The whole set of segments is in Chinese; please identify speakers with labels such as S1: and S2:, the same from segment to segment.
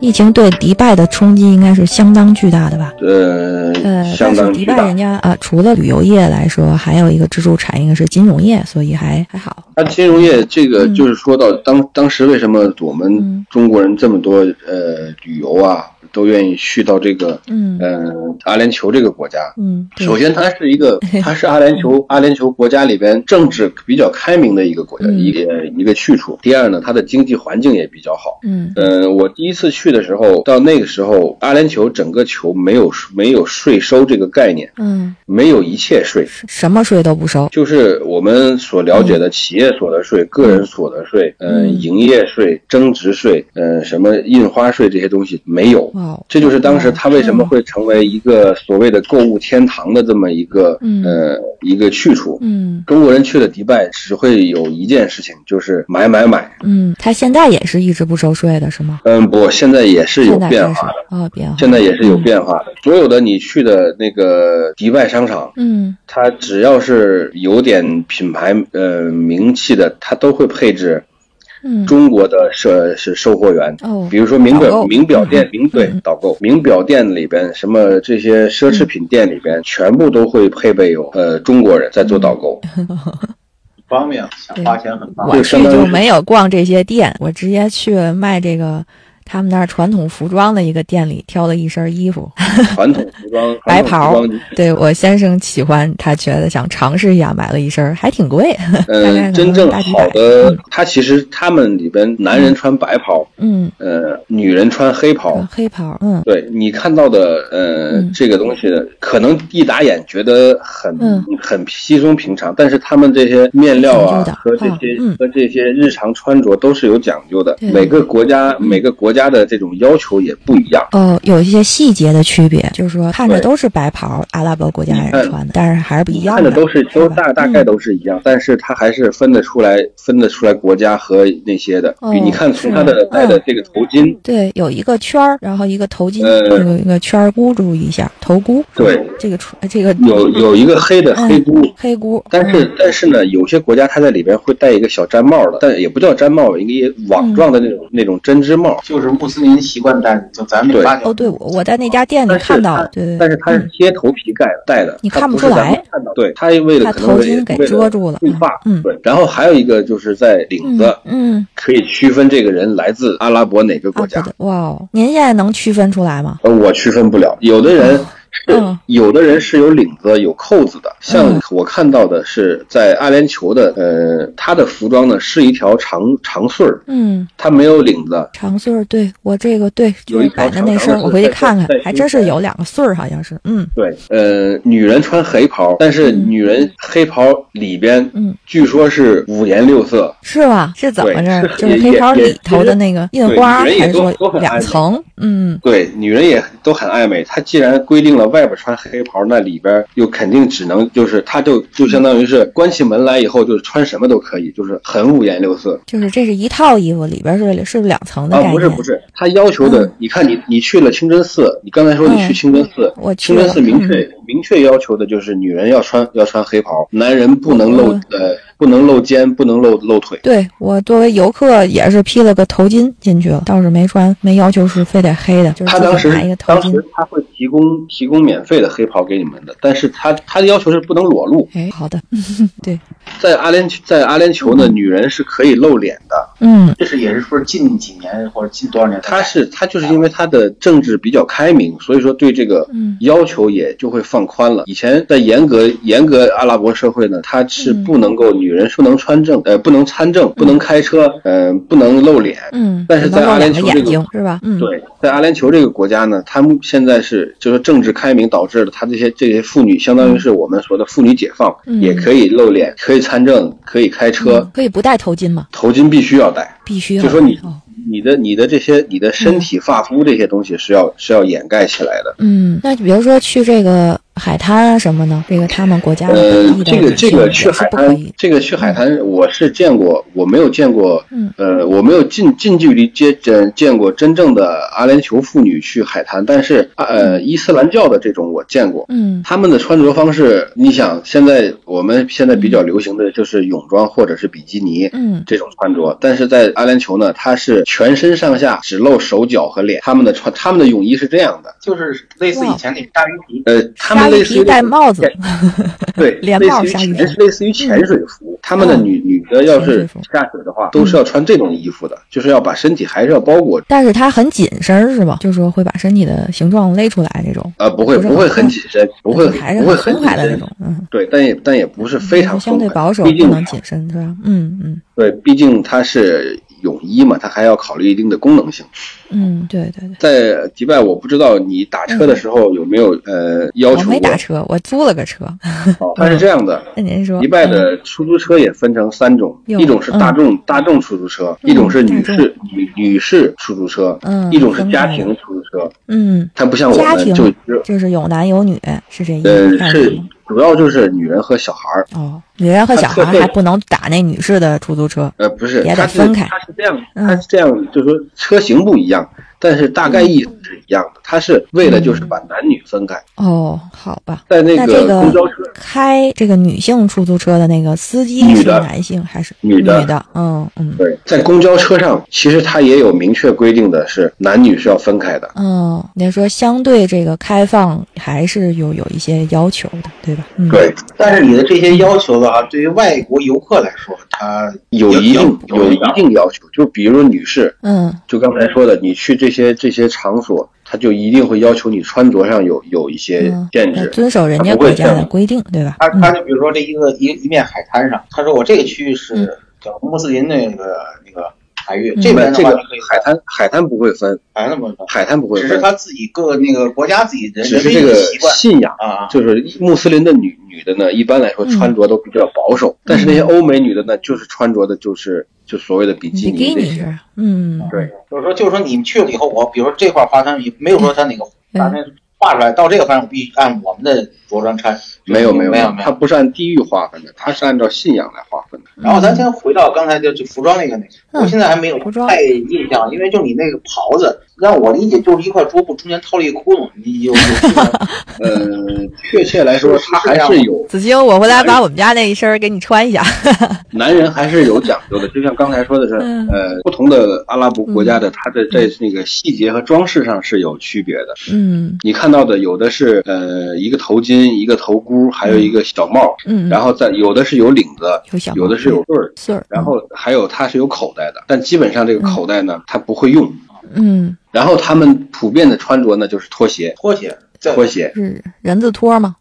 S1: 疫情对迪拜的冲击应该是相当巨大的吧？
S2: 呃，
S1: 呃，
S2: 相
S1: 但是迪拜人。家啊，除了旅游业来说，还有一个支柱产业是金融业，所以还还好。
S2: 那金融业这个
S1: 嗯
S2: 就是说到当当时为什么我们
S1: 嗯
S2: 中国人这么多呃旅游啊，都愿意去到这个
S1: 嗯
S2: 呃阿联酋这个国家。
S1: 嗯，
S2: 首先，它是一个，它是阿联酋阿联酋国家里边政治比较开明的一个国家，
S1: 嗯
S2: 一个一个去处。第二呢，它的经济环境也比较好。
S1: 嗯
S2: 呃，我第一次去的时候，到那个时候，阿联酋整个球没有没有税收这个概念，
S1: 嗯，
S2: 没有一切税，
S1: 什么税都不收。
S2: 就是我们所了解的企业所得税、个人所得税、嗯、
S1: 嗯
S2: 营业税、增值税、嗯、什么印花税这些东西没有。这就是当时它为什么会成为一个所谓的购物天堂的这么一个
S1: 嗯
S2: 呃一个去处。
S1: 嗯
S2: 中国人去了迪拜只会有一件事情，就是买买买。
S1: 嗯，他现在也是一直不收税的是吗？
S2: 嗯，不，现在也是有变化的。
S1: 哦，变化。
S2: 现在也是有变化的。所有的你去的那个迪拜商场，
S1: 嗯
S2: 它只要是有点品牌呃名气的，它都会配置
S1: 嗯
S2: 中国的售是售货员。
S1: 哦。
S2: 比如说名表名表店
S1: 嗯。
S2: 名对
S1: 嗯。
S2: 导购。名表店里边什么这些奢侈品店里边，全部都会配备有呃中国人在做导购。
S3: 方便，想花钱很方
S1: 我。去
S2: 就相当于
S1: 就没有逛这些店，我直接去卖这个他们那儿传统服装的一个店里挑了一身衣服，
S2: 传统服装
S1: 白袍。对我先生喜欢，他觉得想尝试一下，买了一身，还挺贵。
S2: 嗯，真正好的，他其实他们里边男人穿白袍，
S1: 嗯，
S2: 呃，女人穿黑袍。
S1: 黑袍，嗯。
S2: 对你看到的，呃，
S1: 嗯。
S2: 这个东西可能一打眼觉得很、
S1: 嗯。
S2: 很稀松平常，但是他们这些面料啊和这些、
S1: 嗯。
S2: 和这些日常穿着都是有讲究的。每个国家、每个国家的这种要求也不一样。
S1: 哦，有一些细节的区别，就是说看着都是白袍，阿拉伯国家人穿的，但是还是不一样的。
S2: 看着都是都大大概
S1: 嗯
S2: 都是一样，但是它还是分得出来，分得出来国家和那些的。
S1: 哦
S2: 你看从
S1: 是
S2: 它的戴的
S1: 嗯
S2: 这个头巾，
S1: 对，有一个圈儿，然后一个头巾，
S2: 呃
S1: 有一个圈儿箍住一下，头箍。
S2: 对，
S1: 这个出这个
S2: 有有一个黑的
S1: 嗯
S2: 黑箍，
S1: 黑箍，
S2: 但是但是呢，有些国家它在里边会戴一个小毡帽的，但也不叫毡帽，一个网状的那种、那种针织帽。
S3: 就是穆斯林习惯戴，就咱们
S2: 对。
S3: 八九
S1: 哦，对，我我在那家店里看到
S2: 了，
S1: 对对，
S2: 但是它是
S1: 嗯
S2: 贴头皮盖戴的，
S1: 你看不出来。
S2: 看到对，它为了
S1: 它
S2: 可能为
S1: 头巾给
S2: 为
S1: 遮住了。
S2: 护发，
S1: 嗯。
S2: 对。然后还有一个就是在领子，
S1: 嗯，
S2: 可以区分这个人来自阿拉伯哪个国家。
S1: 哇哦，您现在能区分出来吗？
S2: 呃，我区分不了，有的人是、
S1: 嗯。
S2: 有的人是有领子、有扣子的，像
S1: 嗯。
S2: 我看到的是在阿联酋的，呃，他的服装呢是一条长长穗儿，
S1: 嗯，
S2: 它没有领子，
S1: 长穗儿，对我这个对，就
S2: 有一
S1: 是摆
S2: 条
S1: 的那身我回去看看，还真是有两个穗儿，好像是，嗯。
S2: 对，呃，女人穿黑袍，但是
S1: 嗯。
S2: 女人黑袍里边，
S1: 嗯，
S2: 据说是五颜六色，
S1: 是吧？是怎么
S2: 对
S1: 着？就是黑袍里头的那个印花，还是两层？嗯，
S2: 对，女人也都很爱美。她既然规定了外边穿黑袍，那里边又肯定只能就是，他就就相当于是关起门来以后，就是穿什么都可以，就是很五颜六色。
S1: 就是这是一套衣服，里边是是两层的概
S2: 啊，不是不是，他要求的，
S1: 嗯。
S2: 你看你你去了清真寺，你刚才说你去
S1: 嗯
S2: 清真寺，
S1: 我去
S2: 清真寺明
S1: 嗯。
S2: 确、明确要求的就是女人要穿要穿黑袍，男人不能露、
S1: 嗯
S2: 呃不能露肩，不能露露腿。
S1: 对我作为游客也是披了个头巾进去了，倒是没穿，没要求是非得黑的，就是
S2: 他当时当时。他会提供提供免费的黑袍给你们的，但是他他的要求是不能裸露。
S1: 哎，好的，对，
S2: 在阿联在阿联酋呢，女人是可以露脸的。
S1: 嗯
S3: 这是也是说近几年或者近多少年
S2: 他是他就是因为他的政治比较开明，所以说对这个
S1: 嗯
S2: 要求也就会放宽了。以前在严格严格阿拉伯社会呢，他是
S1: 嗯
S2: 不能够女人是不能穿证，呃，不能参政，不能开车，呃，不能露脸。
S1: 嗯，
S2: 但是在阿联酋这个
S1: 是吧？嗯，
S2: 对，在阿联酋这个国家呢，他们现在是就是政治开明导致了他这些这些妇女，相当于是我们说的妇女解放，
S1: 嗯
S2: 也可以露脸，可以参政，可以开车，
S1: 嗯可以不戴头巾吗？
S2: 头巾必须要戴。
S1: 必须要
S2: 就说你
S1: 哦
S2: 你的你的这些你的身体发肤这些东西是要是要掩盖起来的。
S1: 嗯，那比如说去这个海滩啊什么的，这个他们国家的
S2: 呃这个这个去海滩。这个去海滩我是见过，我没有见过，
S1: 嗯。
S2: 呃，我没有近近距离接见见过真正的阿联酋妇女去海滩，但是呃，伊斯兰教的这种我见过。
S1: 嗯。
S2: 他们的穿着方式，你想，现在我们现在比较流行的就是泳装或者是比基尼，
S1: 嗯。
S2: 这种穿着，但是在阿联酋呢，它是全身上下只露手脚和脸，他们的穿他们的泳衣是这样的，
S3: 就是类似以前那鲨鱼皮，
S2: 呃，他
S1: 鲨鱼皮
S2: 们类似于
S1: 戴帽子，
S2: 对，
S1: 连帽鲨鱼皮
S2: 潜类似于潜水服，他们的女女的要是下水的话，都是要穿这种衣服的，就是要把身体还是要包裹，
S1: 但是它很紧身是吧？就是说会把身体的形状勒出来那种，
S2: 呃，不会
S1: 不
S2: 会
S1: 很
S2: 很紧身，不会
S1: 还是
S2: 不会很紧身
S1: 松快的那种，，嗯，
S2: 对，但也但也不是非常
S1: 相对保守，不能紧身是吧？嗯嗯。
S2: 对，毕竟它是泳衣嘛，它还要考虑一定的功能性。
S1: 嗯，对对对。
S2: 在迪拜，我不知道你打车的时候有没有呃要求我
S1: 没打车，我租了个车。
S2: 哦它是这样的，
S1: 那您说，
S2: 迪拜
S1: 嗯。
S2: 的出租车也分成三种，
S1: 哟
S2: 一种是大众大众出租车，
S1: 嗯
S2: 一种是女
S1: 大
S2: 士女女士出租车，
S1: 嗯
S2: 一种是家庭出租车。
S1: 嗯，
S2: 它不像我们就
S1: 就是有男有女，是这意
S2: 呃
S1: 思嗯是
S2: 是主要就是女人和小孩儿。
S1: 哦，女人和小孩还不能打那女士的出租车。
S2: 呃，不是，
S1: 也得
S2: 它是
S1: 分开
S2: 它是这样，
S1: 嗯
S2: 它是这样，就是说车型不一样，但是大概意思是一样的。它是为了就是把男女分开，
S1: 哦，好吧。
S2: 在那
S1: 个
S2: 公交车
S1: 开这个女性出租车的那个司机是男性还是
S2: 女的
S1: 的？嗯嗯
S2: 对，在公交车上，其实它也有明确规定的是男女是要分开的。
S1: 嗯，您说相对这个开放还是有有一些要求的，对吧？嗯，
S2: 对，
S3: 但是你的这些要求的话，对于外国游客来说，它
S2: 有一定
S3: 有
S2: 有一定要求，就比如说女士，
S1: 嗯
S2: 就刚才说的，你去这些这些场所，他就一定会要求你穿着上有有一些
S1: 嗯，
S2: 限制。
S1: 嗯遵守人家国家
S2: 不会像
S1: 的规定，对吧？
S3: 他
S1: 嗯
S3: 他就比如说这一个一一面海滩上，他说我这个区域
S1: 嗯
S3: 是叫穆斯林那个那个海域，
S1: 嗯
S3: 这边的
S2: 这个
S3: 话就可以
S2: 海滩海滩不会分，
S3: 海滩不会分，
S2: 海滩不会分，
S3: 只是他自己各那个国家自己人人为
S2: 只是这个
S3: 的习惯
S2: 信仰。
S3: 啊啊。
S2: 就是穆斯林的女女的呢，一般来说
S1: 嗯
S2: 穿着都比较保守，但是那些欧美女的呢，就是穿着的就是就所谓的比基尼那些。
S1: 嗯，
S2: 对，
S3: 就是说，就是说你们去了以后，我比如说这块划船没有说他哪个把那画出来，到这个方向我必须按我们的着装穿。
S2: 没有没有
S3: 没有没有。
S2: 它不是按地域划分的，它是按照信仰来划分的。
S3: 然后咱先回到刚才就就服装那个那个，
S1: 嗯
S3: 我现在还没有太印象，因为就你那个袍子，让我理解就是一块桌布中间掏了一个窟窿，你有有这个
S2: 呃，确切来说，
S3: 是
S2: 它还是有
S1: 子清，我回来把我们家那一身给你穿一下。
S2: 男人还是有讲究的，就像刚才说的是，
S1: 嗯
S2: 呃，不同的阿拉伯国家的，它的在那个细节和装饰上是有区别的。
S1: 嗯
S2: 你看到的有的是呃一个头巾，一个头箍，还有一个小帽，
S1: 嗯，
S2: 然后在有的是有领子，
S1: 有小
S2: 有的是有穗儿，
S1: 穗儿，
S2: 然后还有它是有口袋的，但基本上这个口袋呢，它不会用。
S1: 嗯
S2: 然后他们普遍的穿着呢就是拖鞋，
S3: 拖鞋，
S2: 拖鞋，
S1: 是人字拖吗？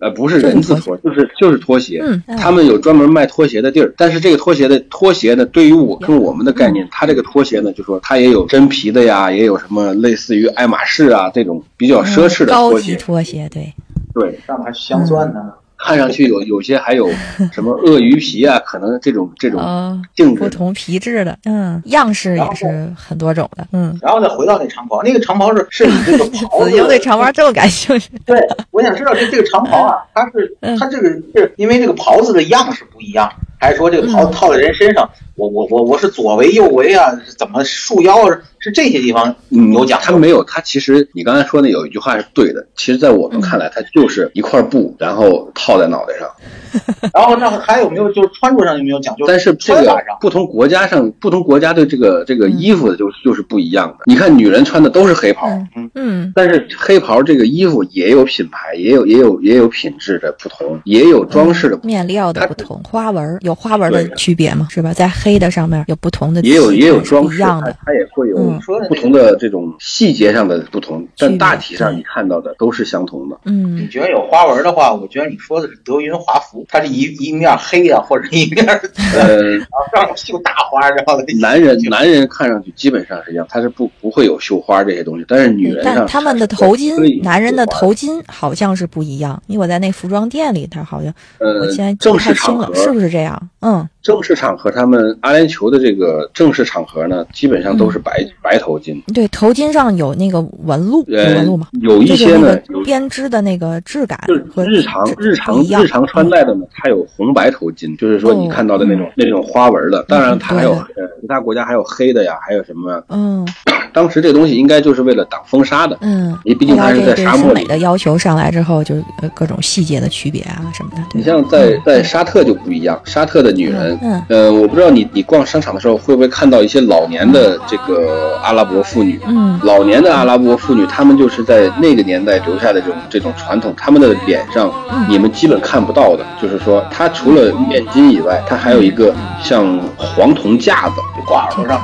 S2: 呃，不是人字拖，就是就是拖鞋。
S1: 嗯，
S2: 他们有专门卖拖鞋的地儿，但是这个拖鞋的拖鞋呢，对于我跟我们的概念，它这个拖鞋呢，就说它也有真皮的呀，也有什么类似于爱马仕啊这种比较奢侈的
S1: 嗯高级
S2: 拖鞋，
S1: 拖鞋，对，
S2: 对，
S3: 上面还镶钻呢。
S2: 看上去有 有些还有什么鳄鱼皮啊，可能这种这种
S1: 嗯，
S2: 性质。
S1: 不同皮质的，嗯，样式也是很多种的，嗯。
S3: 然后再回到那长袍，那个长袍是是你这个袍子
S1: 子英对长袍这么感兴趣，
S3: 对，我想知道这这个长袍啊，它是
S1: 嗯
S3: 它这个是因为这个袍子的样式不一样，还是说这个袍子套在人身上，我我我我是左围右围啊，是怎么束腰啊，是这些地方
S2: 嗯
S3: 有讲究。
S2: 它没有，他其实你刚才说那有一句话是对的。其实，在我们看来，它就是一块布，然后套在脑袋上。
S3: 然后那还有没有就是穿着上有没有讲究？
S2: 但是这个不同国家上，不同国家的这个这个衣服就就是不一样的。你看，女人穿的都是黑袍，
S1: 嗯
S2: 但是黑袍这个衣服也有品牌，也有也有也有品质的不同，也有装饰的
S1: 面料的不同，花纹有花纹的区别吗？是吧？在黑的上面有不同的气
S2: 也有也有装饰，
S1: 不一样的，
S2: 它也会有
S1: 嗯
S2: 不同的这种细节上的不同，但大体上你看到的都是相同的。嗯。
S3: 你
S1: 嗯
S3: 觉得有花纹的话，我觉得你说的是德云华服，它是一一面黑啊，或者一面
S2: 呃，
S3: 然后上面绣大花，然后
S2: 男人男人看上去基本上是一样，他是不不会有绣花这些东西，但是女人上
S1: 但他们的头巾，男人的头巾好像是不一样，因为我在那服装店里，他好像我
S2: 呃
S1: 现在记不清了，
S2: 式场合
S1: 是不是这样？嗯
S2: 正式场合，他们阿联酋的这个正式场合呢，基本上都是白、白头巾。
S1: 对，头巾上有那个纹路，纹路吗？，
S2: 有一些呢，
S1: 编织的那个质感
S2: 就是
S1: 和
S2: 日常日常日常穿戴的呢，它有红白头巾，就是说你
S1: 哦
S2: 看到的那种、那种花纹的。当然，它还有其他国家还有黑的呀，还有什么？
S1: 嗯
S2: 当时这东西应该就是为了挡风沙的。
S1: 嗯，
S2: 你毕竟它是在沙漠里
S1: 的要求上来之后，就是呃各种细节的区别啊什么的。
S2: 你像在在沙特就不一样，沙特的女人，
S1: 嗯
S2: 呃，我不知道你你逛商场的时候会不会看到一些老年的这个阿拉伯妇女，
S1: 嗯
S2: 老年的阿拉伯妇女，她们就是在那个年代留下的这种这种传统，她们的脸上
S1: 嗯
S2: 你们基本看不到的，就是说，她除了面巾以外，她还有一个像黄铜架子，
S3: 就挂耳朵上。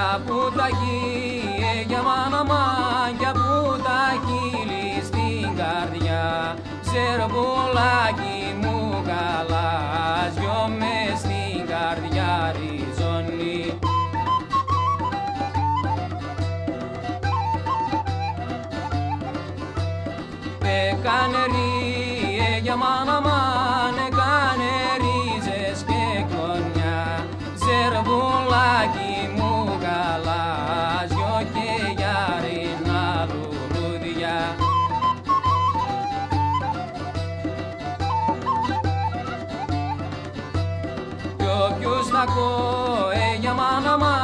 S4: Για πουτάκι, ε, για μάνα για πουτάκι λι στην καρδιά. Σερβουλάκι μου καλά, δυο με στην καρδιά ριζώνει. Πεκάνε ρι, ε, για μάνα Ella manda más.